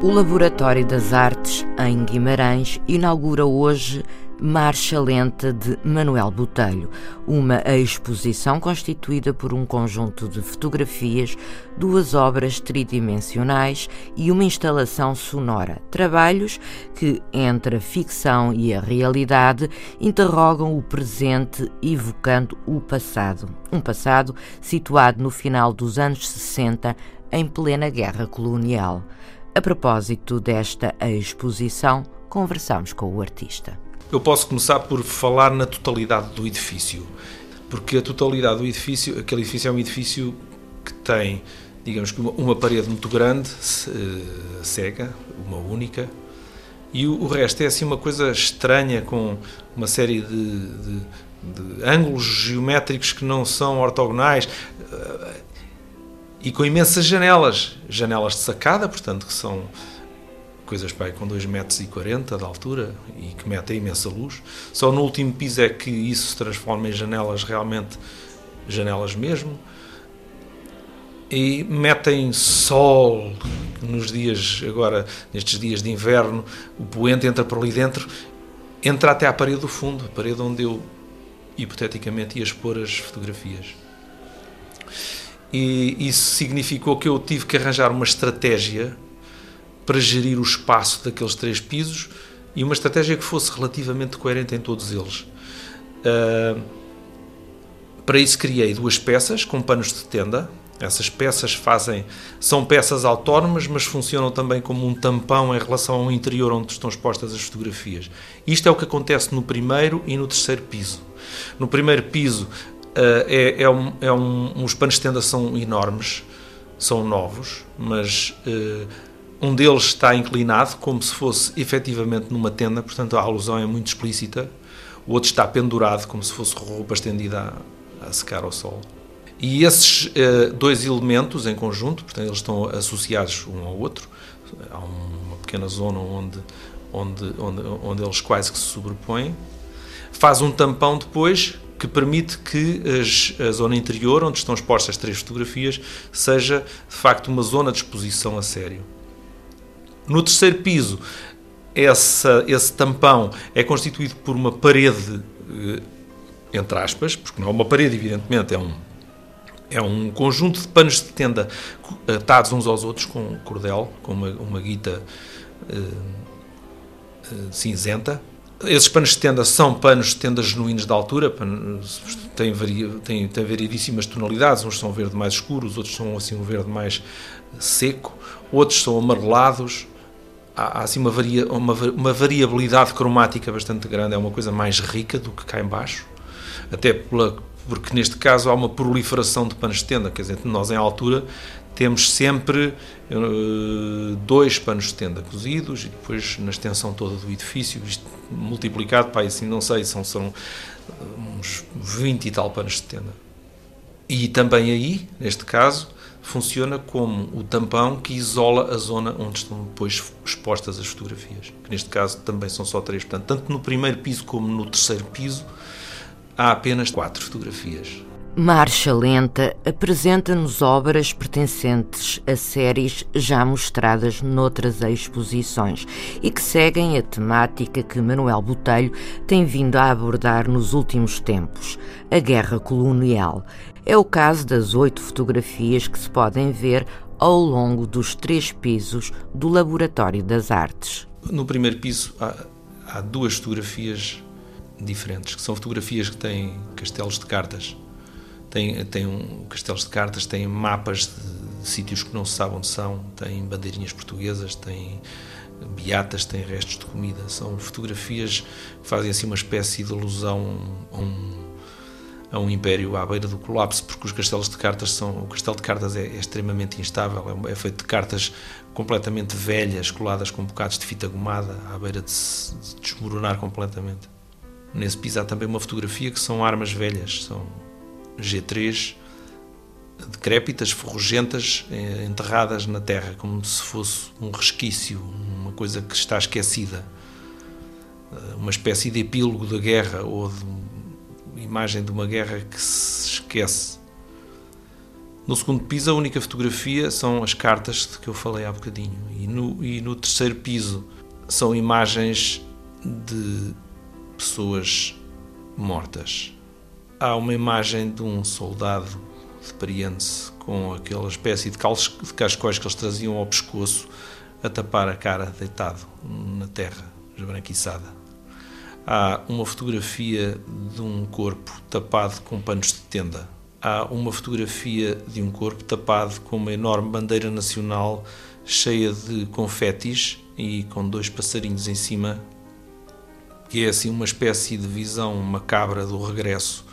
O Laboratório das Artes, em Guimarães, inaugura hoje Marcha Lenta de Manuel Botelho, uma exposição constituída por um conjunto de fotografias, duas obras tridimensionais e uma instalação sonora. Trabalhos que, entre a ficção e a realidade, interrogam o presente evocando o passado. Um passado situado no final dos anos 60, em plena guerra colonial. A propósito desta exposição, conversamos com o artista. Eu posso começar por falar na totalidade do edifício, porque a totalidade do edifício, aquele edifício é um edifício que tem, digamos que uma, uma parede muito grande, uh, cega, uma única, e o, o, resto é assim uma coisa estranha com uma série de, de, de ângulos geométricos que não são ortogonais. E com imensas janelas, janelas de sacada, portanto, que são coisas pai, com 2,40 metros e 40 de altura e que metem imensa luz. Só no último piso é que isso se transforma em janelas realmente, janelas mesmo. E metem sol nos dias, agora, nestes dias de inverno, o poente entra por ali dentro, entra até à parede do fundo, a parede onde eu, hipoteticamente, ia expor as fotografias e isso significou que eu tive que arranjar uma estratégia para gerir o espaço daqueles três pisos e uma estratégia que fosse relativamente coerente em todos eles. Uh, para isso criei duas peças com panos de tenda. Essas peças fazem são peças autónomas, mas funcionam também como um tampão em relação ao interior onde estão expostas as fotografias. Isto é o que acontece no primeiro e no terceiro piso. No primeiro piso é, é, um, é um, os panos de tenda são enormes, são novos, mas uh, um deles está inclinado como se fosse efetivamente numa tenda, portanto a alusão é muito explícita. O outro está pendurado como se fosse roupa estendida a, a secar ao sol. E esses uh, dois elementos em conjunto, portanto eles estão associados um ao outro, há uma pequena zona onde, onde, onde, onde eles quase que se sobrepõem, faz um tampão depois que permite que as, a zona interior, onde estão expostas as três fotografias, seja de facto uma zona de exposição a sério. No terceiro piso, essa, esse tampão é constituído por uma parede, eh, entre aspas, porque não é uma parede, evidentemente, é um, é um conjunto de panos de tenda atados uns aos outros com cordel, com uma, uma guita uh, uh, cinzenta, esses panos de tenda são panos de tenda genuínos de altura, têm, vari, têm, têm variedíssimas tonalidades, uns são verde mais escuros, outros são assim um verde mais seco, outros são amarelados, há, há assim uma, varia, uma, uma, variabilidade cromática bastante grande, é uma coisa mais rica do que cá embaixo, até pela, porque neste caso há uma proliferação de panos de tenda, quer dizer, nós em altura temos sempre uh, dois panos de tenda cozidos e depois na extensão toda do edifício, isto multiplicado, pá, assim, não sei, são, são uns 20 e tal panos de tenda. E também aí, neste caso, funciona como o tampão que isola a zona onde estão depois expostas as fotografias, que neste caso também são só três. Portanto, tanto no primeiro piso como no terceiro piso há apenas quatro fotografias. Marcha Lenta apresenta-nos obras pertencentes a séries já mostradas noutras exposições e que seguem a temática que Manuel Botelho tem vindo a abordar nos últimos tempos, a guerra colonial. É o caso das oito fotografias que se podem ver ao longo dos três pisos do Laboratório das Artes. No primeiro piso há, há duas fotografias diferentes, que são fotografias que têm castelos de cartas tem, tem um, castelos de cartas, tem mapas de, de sítios que não se sabe onde são, tem bandeirinhas portuguesas, tem beatas, tem restos de comida. São fotografias que fazem assim uma espécie de alusão a um, a um império à beira do colapso, porque os castelos de cartas são. O castelo de cartas é, é extremamente instável, é, é, feito de cartas completamente velhas, coladas com bocados de fita gomada, à beira de se de desmoronar completamente. Nesse piso há também uma fotografia que são armas velhas, são G3, decrépitas, ferrugentas, eh, enterradas na terra, como se fosse um resquício, uma coisa que está esquecida. Eh, uma espécie de epílogo da guerra ou de imagem de uma guerra que se esquece. No segundo piso, a única fotografia são as cartas de que eu falei há bocadinho. E no, e no terceiro piso, são imagens de pessoas mortas. Há uma imagem de um soldado de Pariense com aquela espécie de, de cascóis que eles traziam ao pescoço a tapar a cara deitado na terra esbranquiçada. Há uma fotografia de um corpo tapado com panos de tenda. Há uma fotografia de um corpo tapado com uma enorme bandeira nacional cheia de confetis e com dois passarinhos em cima, que é assim uma espécie de visão macabra do regresso.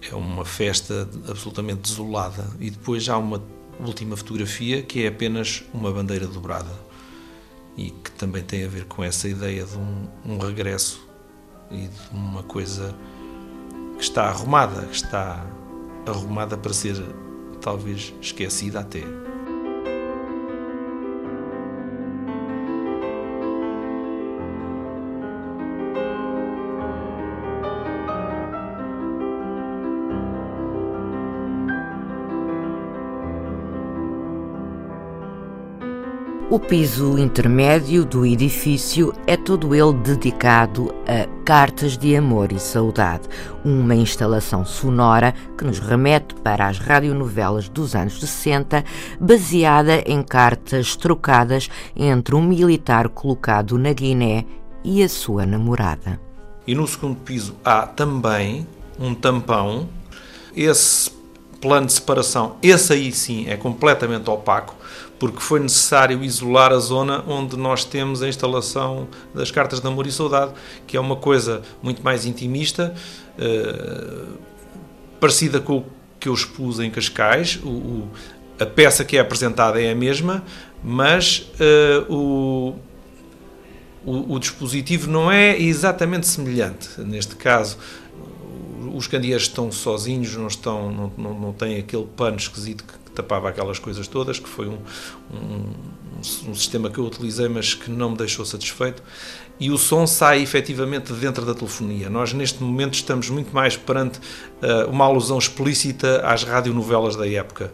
É uma festa absolutamente desolada. E depois há uma última fotografia que é apenas uma bandeira dobrada e que também tem a ver com essa ideia de um, um regresso e de uma coisa que está arrumada, que está arrumada para ser talvez esquecida até. O piso intermédio do edifício é todo ele dedicado a Cartas de Amor e Saudade, uma instalação sonora que nos remete para as radionovelas dos anos 60, baseada em cartas trocadas entre um militar colocado na Guiné e a sua namorada. E no segundo piso há também um tampão. Esse plano de separação, esse aí sim é completamente opaco, porque foi necessário isolar a zona onde nós temos a instalação das cartas de amor e saudade, que é uma coisa muito mais intimista, uh, parecida com o que eu expus em Cascais. O, o, a peça que é apresentada é a mesma, mas uh, o, o, o, dispositivo não é exatamente semelhante. Neste caso, os candeeiros estão sozinhos, não, estão, não, não, não têm aquele pano esquisito que tapava aquelas coisas todas, que foi um, um, um, sistema que eu utilizei, mas que não me deixou satisfeito. E o som sai efetivamente dentro da telefonia. Nós, neste momento, estamos muito mais perante uh, uma alusão explícita às radionovelas da época.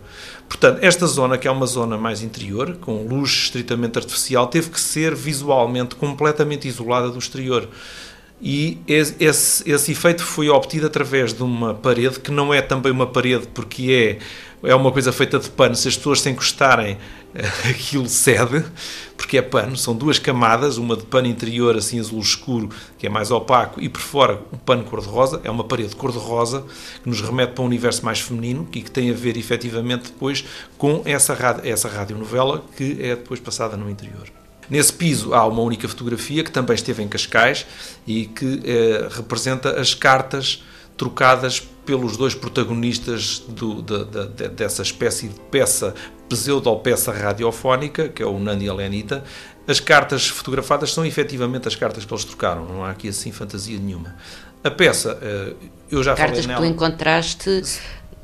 Portanto, esta zona, que é uma zona mais interior, com luz estritamente artificial, teve que ser visualmente completamente isolada do exterior. E esse, esse efeito foi obtido através de uma parede, que não é também uma parede porque é, é uma coisa feita de pano. Se as pessoas se encostarem, aquilo cede, porque é pano. São duas camadas, uma de pano interior, assim azul escuro, que é mais opaco, e por fora um pano cor-de-rosa. É uma parede cor-de-rosa que nos remete para um universo mais feminino e que tem a ver efetivamente depois com essa, essa radionovela que é depois passada no interior. Nesse piso há uma única fotografia que também esteve em Cascais e que eh, representa as cartas trocadas pelos dois protagonistas do, da, da, dessa espécie de peça, pseudo-peça radiofónica, que é o Nando e a Lenita. As cartas fotografadas são efetivamente as cartas que eles trocaram, não há aqui assim fantasia nenhuma. A peça, eh, eu já cartas falei nela. Cartas que tu encontraste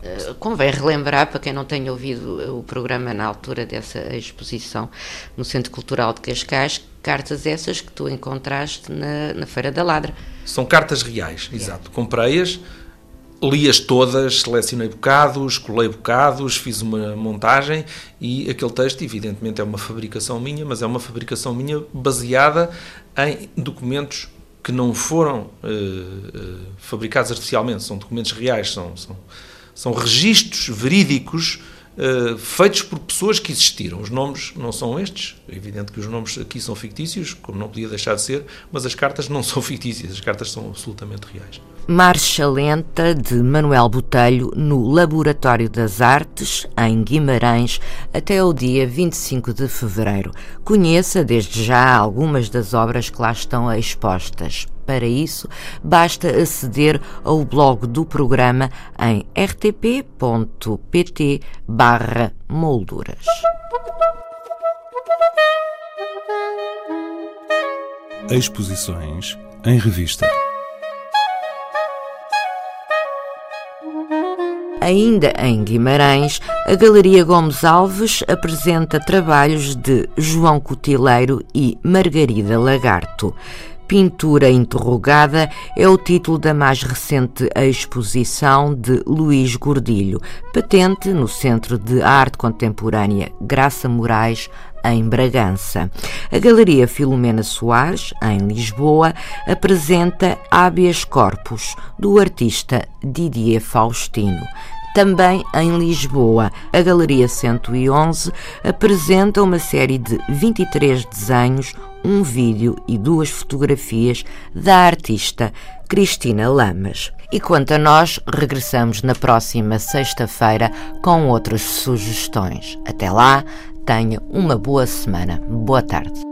eh, convém relembrar, para quem não tenha ouvido o programa na altura dessa exposição no Centro Cultural de Cascais, cartas essas que tu encontraste na, na Feira da Ladra. São cartas reais, yeah. exato. Comprei-as, li-as todas, selecionei bocados, colei bocados, fiz uma montagem e aquele texto, evidentemente, é uma fabricação minha, mas é uma fabricação minha baseada em documentos que não foram uh, uh, fabricados artificialmente, são documentos reais, são, são são registros verídicos uh, feitos por pessoas que existiram. Os nomes não são estes, é evidente que os nomes aqui são fictícios, como não podia deixar de ser, mas as cartas não são fictícias, as cartas são absolutamente reais. Marcha Lenta de Manuel Botelho no Laboratório das Artes, em Guimarães, até o dia 25 de fevereiro. Conheça desde já algumas das obras que lá estão expostas. Para isso, basta aceder ao blog do programa em rtp.pt molduras. Exposições em revista. Ainda em Guimarães, a Galeria Gomes Alves apresenta trabalhos de João Cotileiro e Margarida Lagarto. Pintura Interrogada é o título da mais recente exposição de Luís Gordilho, patente no Centro de Arte Contemporânea Graça Moraes, em Bragança. A Galeria Filomena Soares, em Lisboa, apresenta Habeas Corpus, do artista Didier Faustino. Também em Lisboa, a Galeria 111 apresenta uma série de 23 desenhos, um vídeo e duas fotografias da artista Cristina Lamas. E quanto a nós, regressamos na próxima sexta-feira com outras sugestões. Até lá, tenha uma boa semana. Boa tarde.